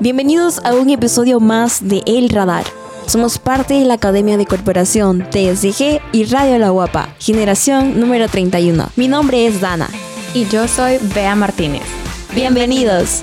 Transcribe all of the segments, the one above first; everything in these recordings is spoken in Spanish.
Bienvenidos a un episodio más de El Radar. Somos parte de la Academia de Corporación TSG y Radio La Guapa, generación número 31. Mi nombre es Dana. Y yo soy Bea Martínez. Bienvenidos.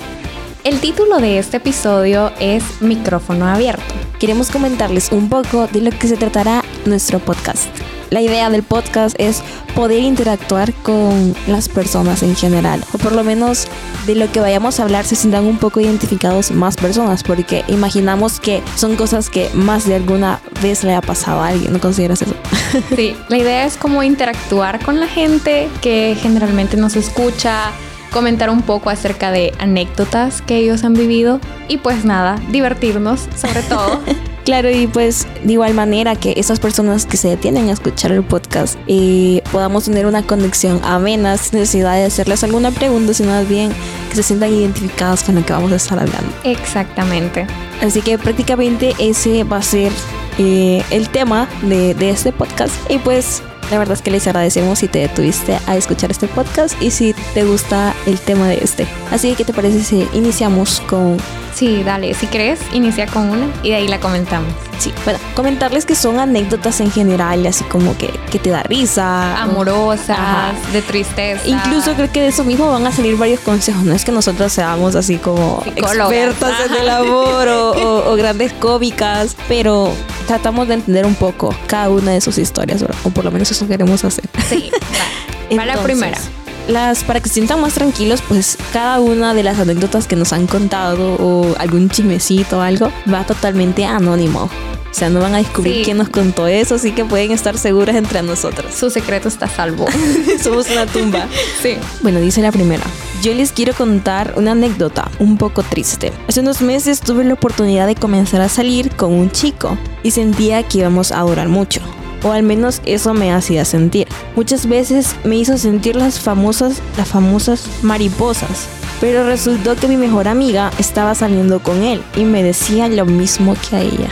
El título de este episodio es Micrófono Abierto. Queremos comentarles un poco de lo que se tratará nuestro podcast la idea del podcast es poder interactuar con las personas en general, o por lo menos de lo que vayamos a hablar se sientan un poco identificados más personas, porque imaginamos que son cosas que más de alguna vez le ha pasado a alguien, ¿no consideras eso? Sí, la idea es como interactuar con la gente que generalmente nos escucha, comentar un poco acerca de anécdotas que ellos han vivido y pues nada, divertirnos sobre todo. Claro, y pues de igual manera que esas personas que se detienen a escuchar el podcast eh, podamos tener una conexión amena sin necesidad de hacerles alguna pregunta, sino más bien que se sientan identificadas con lo que vamos a estar hablando. Exactamente. Así que prácticamente ese va a ser eh, el tema de, de este podcast. Y pues la verdad es que les agradecemos si te detuviste a escuchar este podcast y si te gusta el tema de este. Así que, ¿qué te parece si iniciamos con Sí, dale, si crees, inicia con una y de ahí la comentamos. Sí, bueno, comentarles que son anécdotas en general, así como que, que te da risa. Amorosas, de tristeza. Incluso creo que de eso mismo van a salir varios consejos. No es que nosotros seamos así como expertas en el amor o, grandes cómicas, pero tratamos de entender un poco cada una de sus historias, o por lo menos eso queremos hacer. Sí, va. la primera las para que se sientan más tranquilos, pues cada una de las anécdotas que nos han contado o algún chismecito o algo va totalmente anónimo. O sea, no van a descubrir quién nos contó eso, así que pueden estar seguras entre nosotros. Su secreto está salvo. Somos una tumba. sí. Bueno, dice la primera. Yo les quiero contar una anécdota un poco triste. Hace unos meses tuve la oportunidad de comenzar a salir con un chico y sentía que íbamos a durar mucho o al menos eso me hacía sentir. Muchas veces me hizo sentir las famosas, las famosas mariposas. Pero resultó que mi mejor amiga estaba saliendo con él y me decía lo mismo que a ella.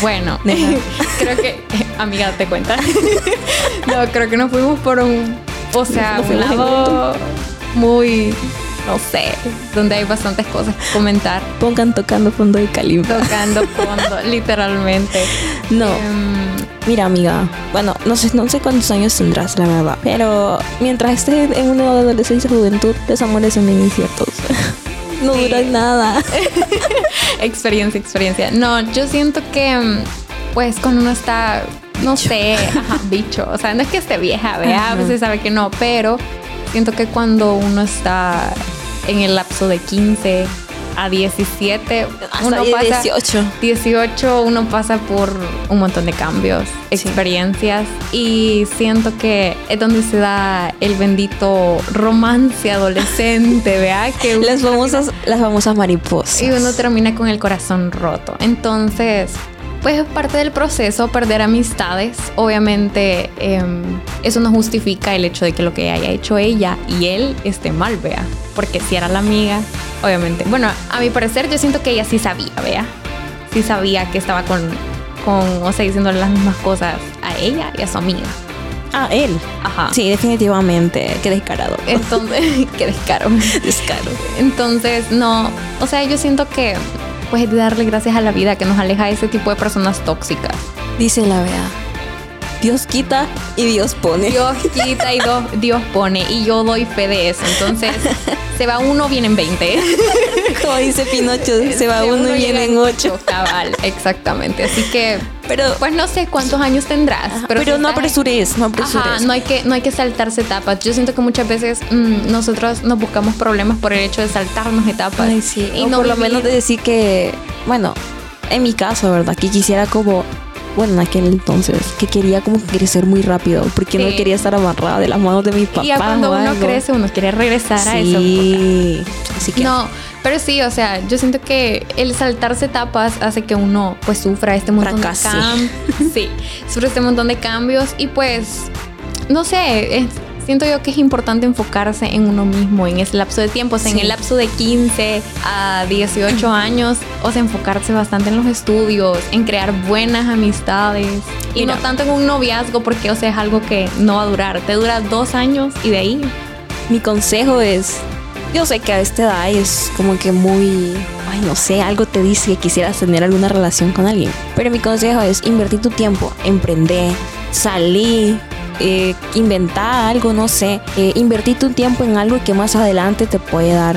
Bueno, creo que, amiga, te cuenta. no, creo que nos fuimos por un, o sea, un lado muy no sé, donde hay bastantes cosas que comentar. Pongan tocando fondo de calibre. Tocando fondo, literalmente. No. Em, Mira, amiga, bueno, no sé, no sé cuántos años tendrás, la verdad, pero mientras estés en una adolescencia juventud, los amores son inciertos. no duran nada. experiencia, experiencia. No, yo siento que, mm, pues, cuando uno está, no sé, bicho, o sea, no es que esté vieja, vea, a veces sabe que no, pero siento que cuando uno está en el lapso de 15, a 17, uno pasa 18. 18, uno pasa por un montón de cambios, experiencias y siento que es donde se da el bendito romance adolescente, vea que las famosas las famosas mariposas. Y uno termina con el corazón roto. Entonces, pues es parte del proceso perder amistades. Obviamente em, eso no justifica el hecho de que lo que haya hecho ella y él esté mal, vea. Porque si era la amiga, obviamente. Bueno, a mi parecer yo siento que ella sí sabía, vea. Sí sabía que estaba con, con, o sea, diciéndole las mismas cosas a ella y a su amiga. A él. Ajá. Sí, definitivamente. Qué descarado. Entonces, qué descaro. Descaro. Entonces, no. O sea, yo siento que, pues, de darle gracias a la vida que nos aleja de ese tipo de personas tóxicas. Dice la vea. Dios quita y Dios pone. Dios quita y Dios pone. Y yo doy fe de eso. Entonces, se va uno, vienen 20. Como dice Pinocho, se va uno, y vienen 8. Cabal, exactamente. Así que, pero, pues no sé cuántos años tendrás. pero, no apresures, no apresures. no, hay que, no hay que saltarse etapas. Yo siento que muchas veces mm, nosotros nos buscamos problemas por el hecho de saltarnos etapas. Y no por lo menos de decir que, bueno, en mi caso, ¿verdad? Que quisiera como bueno, en aquel entonces, que quería como crecer muy rápido, porque no Sí. quería estar amarrada de las manos de mi papá. y ya cuando o uno algo. crece, uno quiere regresar a esa época. Sí, así que No, pero sí, o sea, yo siento que el saltarse etapas hace que uno pues sufra este montón Fracase. de cambios. Sí, sufre este montón de cambios y pues, no sé, es- siento yo que es importante enfocarse en uno mismo, en ese lapso de tiempo, o sea, en Sí. el lapso de 15 a 18 años, o sea, enfocarse bastante en los estudios, en crear buenas amistades y Mira. no tanto en un noviazgo porque, o sea, es algo que no va a durar, te dura dos años y de ahí mi consejo es, yo sé que a esta edad es como que muy, ay, no sé, algo te dice que quisieras tener alguna relación con alguien. Pero mi consejo es invertir tu tiempo, emprender, salir, eh, inventar algo, no sé, eh, invertir tu tiempo en algo que más adelante te puede dar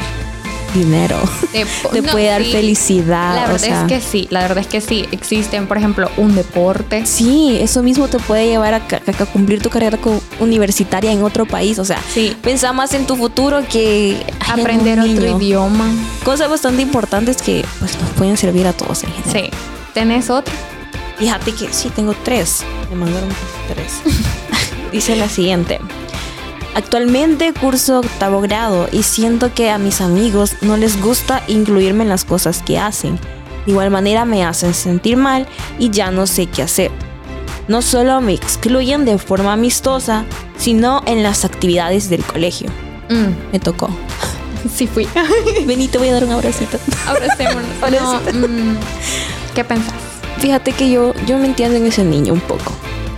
dinero, te, te no, puede dar sí. felicidad. La o verdad sea. es que sí, la verdad es que sí. Existen, por ejemplo, un deporte. Sí, eso mismo te puede llevar a, a cumplir tu carrera universitaria en otro país. O sea, Sí. pensá más en tu futuro que Aprender otro idioma. Cosas bastante importantes que pues, nos pueden servir a todos en general. Sí. ¿Tenés otro? Fíjate que sí, tengo tres. Me mandaron tres. Dice la siguiente. Actualmente curso octavo grado y siento que a mis amigos no les gusta incluirme en las cosas que hacen. De igual manera me hacen sentir mal y ya no sé qué hacer. No solo me excluyen de forma amistosa, sino en las actividades del colegio. Mm, Me tocó. sí fui. Vení, te voy a dar un abracito. Abracémonos. No, mm, ¿Qué pensás? Fíjate que yo, yo me entiendo en ese niño un poco.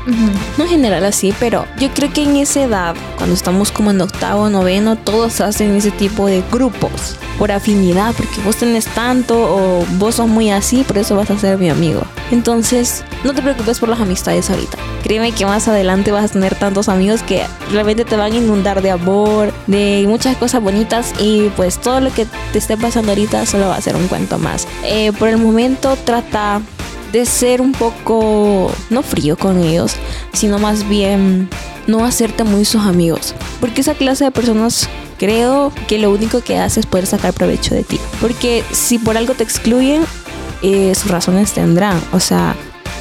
No en general así, pero yo creo que en esa edad, cuando estamos como en octavo, noveno, todos hacen ese tipo de grupos por afinidad, porque vos tenés tanto o vos sos muy así, por eso vas a ser mi amigo. Entonces, no te preocupes por las amistades ahorita. Créeme que más adelante vas a tener tantos amigos que realmente te van a inundar de amor, de muchas cosas bonitas y pues todo lo que te esté pasando ahorita solo va a ser un cuento más. Eh, por el momento trata de ser un poco, no frío con ellos, sino más bien no hacerte muy sus amigos. Porque esa clase de personas creo que lo único que hace es poder sacar provecho de ti. Porque si por algo te excluyen, eh, sus razones tendrán. O sea,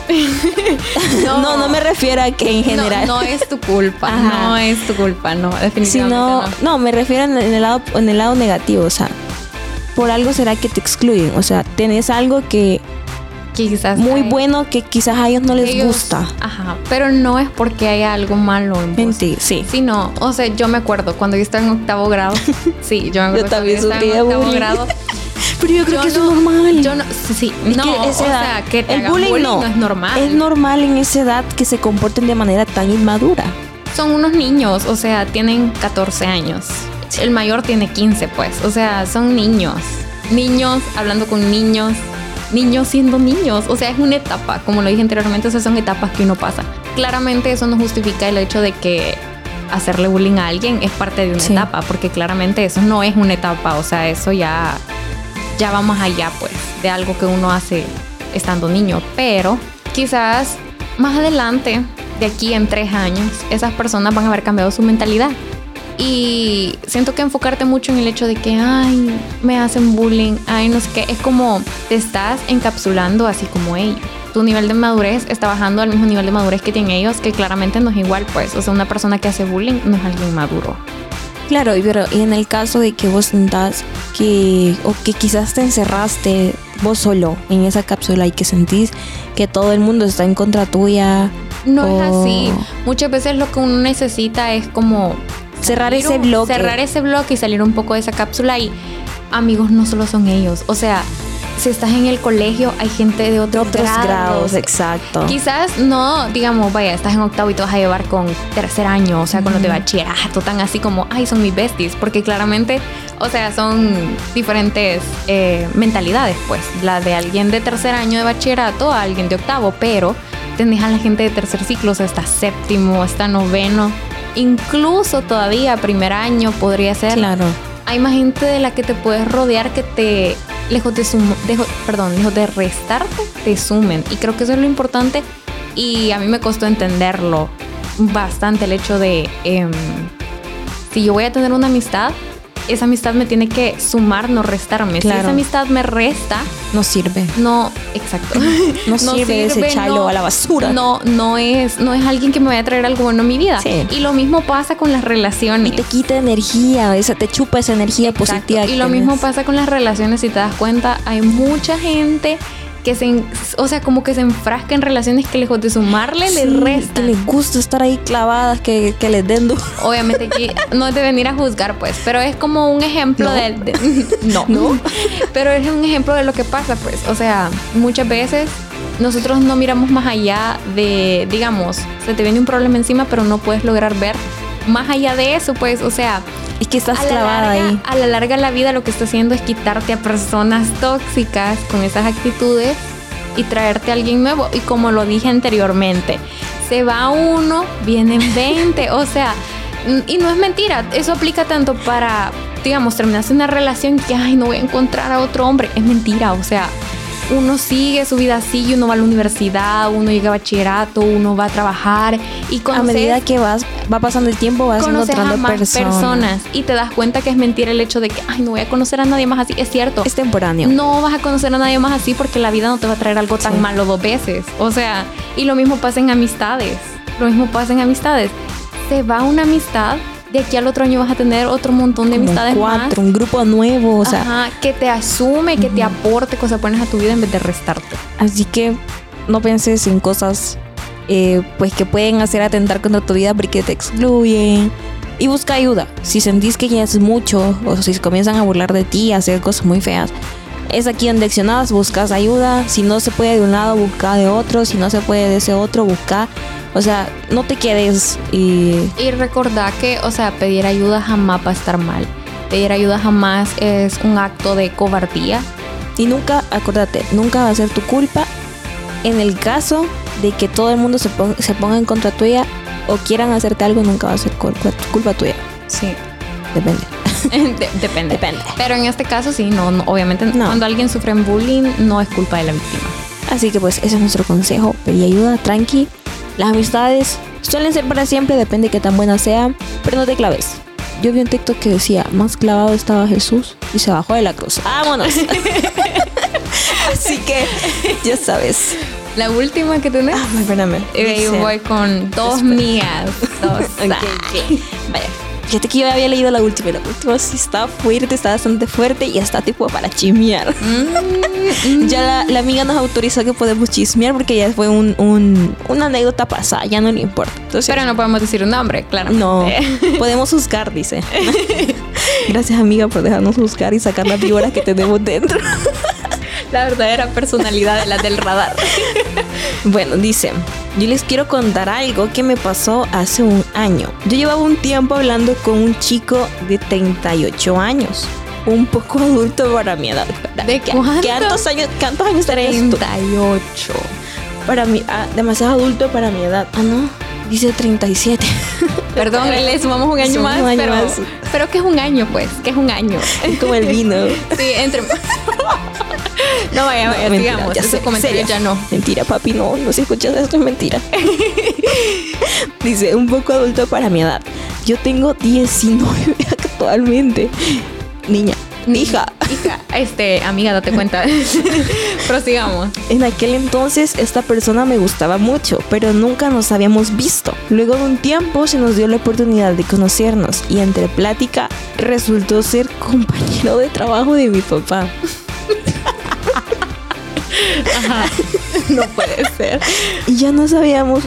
no, no, me refiero a que en general... No, no es tu culpa. Ajá. No es tu culpa, no, definitivamente no. no, me refiero en el lado, en el lado negativo. O sea, por algo será que te excluyen. O sea, tenés algo que Quizás muy hay- bueno que quizás a ellos no les ellos- gusta. Ajá, pero no es porque haya algo malo en ti, sí. Sí, no, o sea, yo me acuerdo cuando yo estaba en octavo grado. Sí, yo me acuerdo Yo también cuando sufrí yo de estaba en octavo bullying. grado. Pero yo creo Yo que eso no- es normal. Yo no, sí, sí, Es no, que o edad- sea, que te el bullying, bullying no. no es normal. Es normal en esa edad que se comporten de manera tan inmadura. Son unos niños, o sea, tienen 14 años. El mayor tiene 15, pues. O sea, son niños. Niños hablando con niños. Niños siendo niños. O sea, es una etapa. Como lo dije anteriormente, esas son etapas que uno pasa. Claramente eso no justifica el hecho de que hacerle bullying a alguien es parte de una Sí. etapa. Porque claramente eso no es una etapa. O sea, eso ya, ya va más allá, pues, de algo que uno hace estando niño. Pero quizás más adelante, de aquí en tres años, esas personas van a haber cambiado su mentalidad. Y siento que enfocarte mucho en el hecho de que, ay, me hacen bullying, ay, no sé qué, es como te estás encapsulando así como ellos. Tu nivel de madurez está bajando al mismo nivel de madurez que tienen ellos, que claramente no es igual, pues. O sea, una persona que hace bullying no es alguien maduro. Claro, y pero en el caso de que vos sentás que, o que quizás te encerraste vos solo en esa cápsula y que sentís que todo el mundo está en contra tuya. No es así. Muchas veces lo que uno necesita es como Cerrar ese un- bloque. Cerrar ese bloque y salir un poco de esa cápsula y amigos no solo son ellos. O sea, si estás en el colegio hay gente de otros, otros grados. grados, exacto. Quizás no, digamos, vaya, estás en octavo y te vas a llevar con tercer año, o sea, con los de bachillerato, tan así como, ay, son mis besties, porque claramente, o sea, son diferentes eh, mentalidades, pues, la de alguien de tercer año de bachillerato a alguien de octavo, pero tenés a la gente de tercer ciclo, o sea, está séptimo, está noveno, incluso todavía primer año podría ser Claro. hay más gente de la que te puedes rodear que te lejos de sum- dejo- perdón, lejos de restarte, te sumen. Y creo que eso es lo importante. Y a mí me costó entenderlo bastante el hecho de em, si yo voy a tener una amistad, esa amistad me tiene que sumar, no restarme. Si esa amistad me resta, No sirve. no, exacto. No sirve desecharlo a la basura. No, no es, no es alguien que me vaya a traer algo bueno a mi vida. Sí. Y lo mismo pasa con las relaciones. Y te quita energía, esa, te chupa esa energía Exacto. positiva. Y lo tenés. mismo pasa con las relaciones, si te das cuenta, hay mucha gente que se, o sea, como que se enfrasca en relaciones que lejos de sumarle, Sí, le Que restan. les gusta estar ahí clavadas, que, que les den duro. Obviamente aquí no es de venir a juzgar, pues, pero es como un ejemplo No. de, de- no, No. pero es un ejemplo de lo que pasa, pues, o sea, muchas veces nosotros no miramos más allá de, digamos, se te viene un problema encima, pero no puedes lograr ver más allá de eso, pues, o sea, Es que estás clavada larga, ahí. a la larga la vida lo que está haciendo es quitarte a personas tóxicas con esas actitudes y traerte a alguien nuevo. Y como lo dije anteriormente, se va uno, vienen 20. o sea, y no es mentira, eso aplica tanto para, digamos, terminarse una relación que, ay, no voy a encontrar a otro hombre. Es mentira, o sea. Uno sigue su vida así, y uno va a la universidad, uno llega a bachillerato, uno va a trabajar y A conoces medida que vas, va pasando el tiempo, vas encontrando a más personas. personas. y te das cuenta que es mentira el hecho de que, ay, no voy a conocer a nadie más así. Es cierto. Es temporáneo. No vas a conocer a nadie más así porque la vida no te va a traer algo tan Sí. malo dos veces. O sea, y lo mismo pasa en amistades. Lo mismo pasa en amistades. Se va una amistad, de aquí al otro año vas a tener otro montón de Como amistades cuatro, más. un grupo nuevo, o sea, Ajá, que te asume, que te aporte cosas buenas a tu vida en vez de restarte. así que no pienses en cosas eh, pues que pueden hacer atentar contra tu vida porque te excluyen. Y busca ayuda. Si sentís que ya es mucho o si comienzan a burlar de ti, a hacer cosas muy feas, es aquí donde accionas, buscas ayuda. Si no se puede de un lado, busca de otro. Si no se puede de ese otro, busca. O sea, no te quedes y Y recordá que, o sea, pedir ayuda jamás va a estar mal. Pedir ayuda jamás es un acto de cobardía. Y nunca, acuérdate, nunca va a ser tu culpa en el caso de que todo el mundo se, pon- se ponga en contra tuya o quieran hacerte algo, nunca va a ser culpa, culpa tuya. Sí. Depende. De- depende. Depende. Pero en este caso sí, no, no, obviamente No. cuando alguien sufre bullying no es culpa de la víctima. Así que pues ese es nuestro consejo. Pedir ayuda, tranqui. Las amistades suelen ser para siempre, depende de qué tan buenas sean, pero no te claves. Yo vi un TikTok que decía, más clavado estaba Jesús y se bajó de la cruz. ¡Vámonos! Así que, ya sabes. La última que tenés. Ah, espérame. y Dice- voy con dos mías. Dos. Ok, ok. Vaya. Fíjate que yo había leído la última. y La última sí está fuerte, está bastante fuerte y está tipo para chismear. Mm, Ya la, la amiga nos autorizó que podemos chismear porque ya fue un, un- una anécdota pasada, ya no le importa. Entonces, Pero no podemos decir un nombre, claro. no, podemos juzgar, dice. Gracias amiga por dejarnos juzgar y sacar las víboras que tenemos dentro. La verdadera personalidad de la del radar. Bueno, dice, yo les quiero contar algo que me pasó hace un año. Yo llevaba un tiempo hablando con un chico de 38 años. Un poco adulto para mi edad. ¿De ¿Qué, cuánto? ¿Cuántos años, cuántos años tenés tú? 38. Para mí, ah, demasiado adulto para mi edad. Ah, no, dice 37. Perdón, le sumamos un año Sumamos más, un año pero, más. pero que es un año, pues, que es un año. Como el vino. Sí, entre. No vaya, vaya, No, sigamos. ya sé, serio. ya no. Mentira, papi, no, no si escuchas esto es mentira. Dice, un poco adulto para mi edad. Yo tengo 19 actualmente. Niña, hija. Hija, este, amiga, date cuenta. Prosigamos. En aquel entonces esta persona me gustaba mucho, pero nunca nos habíamos visto. Luego de un tiempo se nos dio la oportunidad de conocernos y entre plática resultó ser compañero de trabajo de mi papá. No puede ser. Y ya nos habíamos,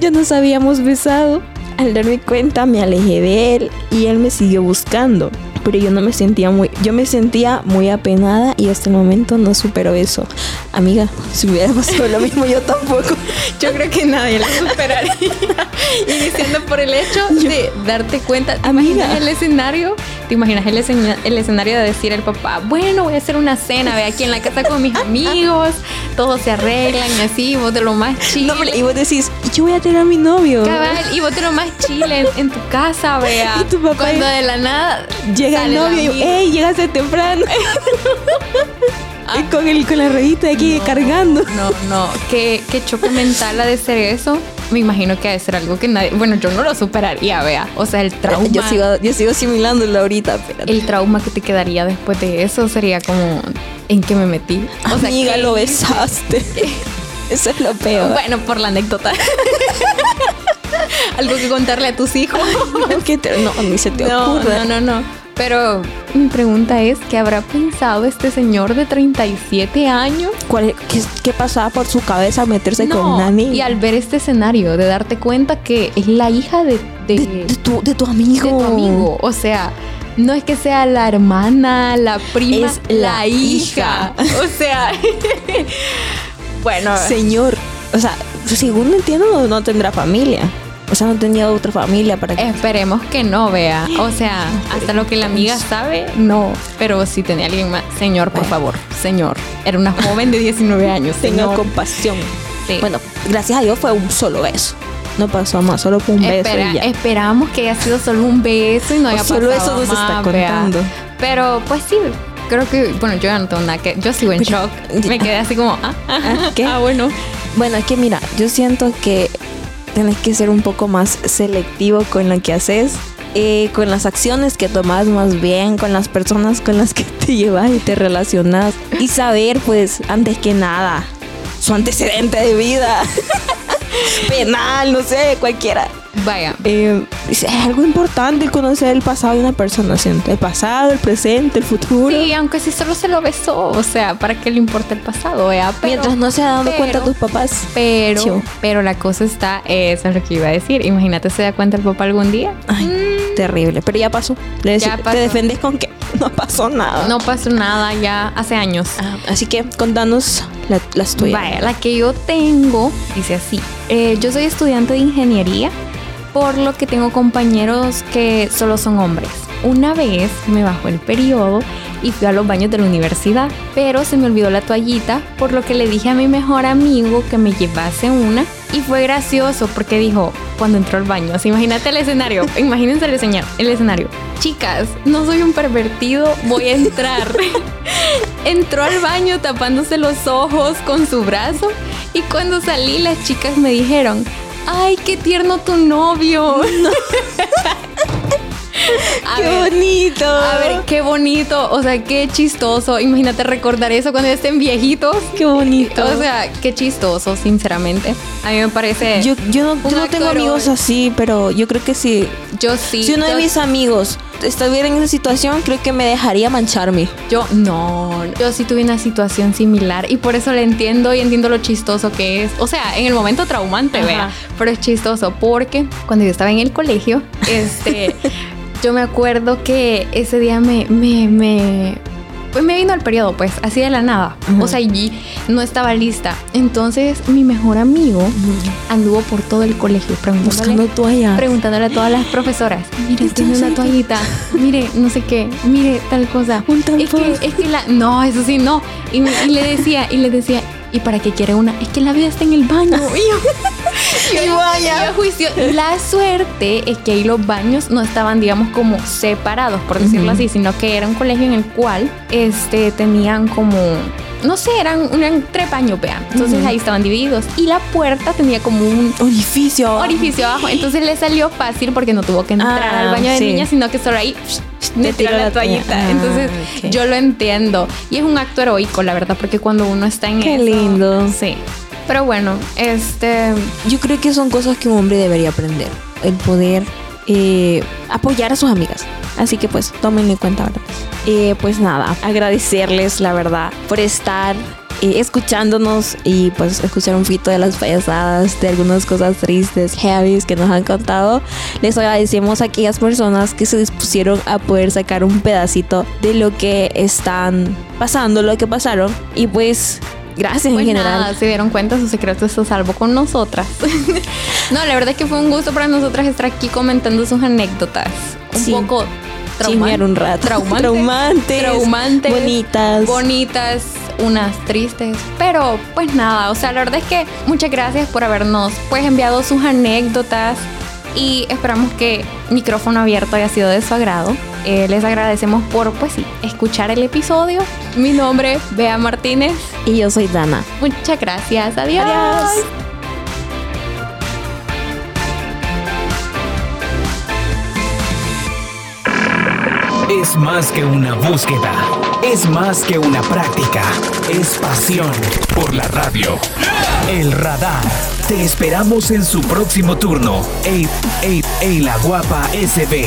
ya nos habíamos besado. Al darme cuenta me alejé de él y él me siguió buscando. Pero yo no me sentía muy, yo me sentía muy apenada y hasta el momento no supero eso. Amiga, si hubiera pasado lo mismo yo tampoco. Yo creo que nadie la superaría. y diciendo por el hecho de darte cuenta, ¿te Amiga. el escenario? ¿Te imaginas el, escena- el escenario de decir al papá, bueno, voy a hacer una cena, ve aquí en la casa con mis amigos, todos se arreglan y así, vos de lo más chile. No, y vos decís, "¿Y yo voy a tener a mi novio. Cabal, y vos de lo más chile en, en tu casa, vea. Y tu papá Cuando de la nada Llega el novio y. ¡ey! Llegaste temprano. Y con, el, con la ruedita aquí No, cargando. No, no, qué, qué choque mental ha de ser eso. Me imagino que debe ser algo que nadie, bueno, yo no lo superaría, vea. O sea, el trauma. Yo sigo, yo sigo asimilándolo ahorita, pero. El trauma que te quedaría después de eso sería como, ¿en qué me metí? O sea, Amiga, lo besaste. Eso es lo peor. Bueno, por la anécdota. Algo que contarle a tus hijos. no, ni se te ocurre. No, no, no. Pero mi pregunta es, ¿qué habrá pensado este señor de 37 años? ¿Cuál, qué, pasaba por su cabeza meterse con una niña? Y al ver este escenario, de darte cuenta que es la hija de... De, tu, de tu amigo. De tu amigo. O sea, no es que sea la hermana, la prima, es la, hija. O sea, bueno. Señor, o sea, según entiendo, no tendrá familia. O sea, no tenía otra familia para que... Esperemos que no vea. O sea, hasta lo que la amiga sabe, no. Pero si tenía alguien más, señor, por favor, señor. Era una joven de 19 años. Tenga compasión. Sí. Bueno, gracias a Dios fue un solo beso. No pasó más, solo fue un beso. Esperamos que haya sido solo un beso y no haya pasado Solo eso nos está contando. Pero pues sí, creo que, bueno, yo no tengo nada que, yo sigo en shock. Me quedé así como, ah, ah, ¿qué? ah, bueno. Bueno, es que mira, yo siento que tienes que ser un poco más selectivo con lo que haces. Eh, con las acciones que tomas más bien, con las personas con las que te llevas y te relacionas. Y saber, pues, antes que nada, su antecedente de vida. Penal, no sé, cualquiera. Vaya. Eh, es algo importante conocer el pasado de una persona, ¿siento? El pasado, el presente, el futuro. Sí, aunque si solo se lo besó, o sea, ¿para qué le importa el pasado? Mientras no se ha dado cuenta tus papás. Pero, pero la cosa está, eso es lo que iba a decir. Imagínate se da cuenta el papá algún día. Ay, mm. terrible. Pero ya pasó. ya pasó. Te defendes con que no pasó nada. No pasó nada ya hace años. Ah, así que contanos la, las tuyas. Vaya, la que yo tengo dice así. Eh, yo soy estudiante de ingeniería por lo que tengo compañeros que solo son hombres. Una vez me bajó el periodo y fui a los baños de la universidad, pero se me olvidó la toallita, por lo que le dije a mi mejor amigo que me llevase una y fue gracioso porque dijo cuando entró al baño, así imagínate el escenario, imagínense el escenario, el escenario. Chicas, no soy un pervertido, voy a entrar. Entró al baño tapándose los ojos con su brazo y cuando salí las chicas me dijeron, ay, qué tierno tu novio. qué bonito. A ver, qué bonito. O sea, qué chistoso. Imagínate recordar eso cuando estén viejitos. Qué bonito. O sea, qué chistoso, sinceramente. A mí me parece. Yo, yo no, tengo amigos así, pero yo creo que sí. Yo sí. Si uno de mis amigos estuviera en esa situación, creo que me dejaría mancharme. Yo no. Yo sí tuve una situación similar y por eso le entiendo y entiendo lo chistoso que es. O sea, en el momento traumante, vea. Pero es chistoso porque cuando yo estaba en el colegio, este. Yo me acuerdo que ese día me, me, me pues me vino el periodo, pues, así de la nada. O sea, y no estaba lista. Entonces, mi mejor amigo anduvo por todo el colegio preguntándole, toallas. Preguntándole a todas las profesoras, mire, tiene una toallita, mire, no sé qué, mire tal cosa. es que, es que la, no, eso sí, no. Y, y le decía, y le decía, ¿y para qué quiere una? Es que la vida está en el baño. y vaya. juicio. La suerte es que ahí los baños no estaban, digamos, como separados, por decirlo así, sino que era un colegio en el cual este, tenían como no sé, eran, un tres baños, vean. Entonces ahí estaban divididos. Y la puerta tenía como un orificio. Orificio abajo. Entonces le salió fácil porque no tuvo que entrar ah, al baño de niñas, sino que solo ahí me tiró la, toallita. Ah, Entonces yo lo entiendo. Y es un acto heroico, la verdad, porque cuando uno está en Qué lindo. Sí. Pero bueno, este... Yo creo que son cosas que un hombre debería aprender. El poder eh, apoyar a sus amigas. Así que pues tomen en cuenta, ¿verdad? Eh, pues nada, agradecerles la verdad por estar eh, escuchándonos y pues escuchar un poquito de las payasadas, de algunas cosas tristes, heavy que nos han contado. Les agradecemos a aquellas personas que se dispusieron a poder sacar un pedacito de lo que están pasando, lo que pasaron. Y pues Gracias en pues general. se dieron cuenta, su secreto está salvo con nosotras. no, la verdad es que fue un gusto para nosotras estar aquí comentando sus anécdotas. Un poco traumantes, un rato. Traumantes, traumantes, traumantes, bonitas, bonitas, unas tristes, pero pues nada, o sea, la verdad es que muchas gracias por habernos pues enviado sus anécdotas y esperamos que micrófono abierto haya sido de su agrado. Eh, les agradecemos por, pues sí, escuchar el episodio. Mi nombre es Bea Martínez. Y yo soy Dana. Muchas gracias. Adiós. Es más que una búsqueda. Es más que una práctica. Es pasión por la radio. El radar. Te esperamos en su próximo turno. Ey, ey, ey, la guapa SB.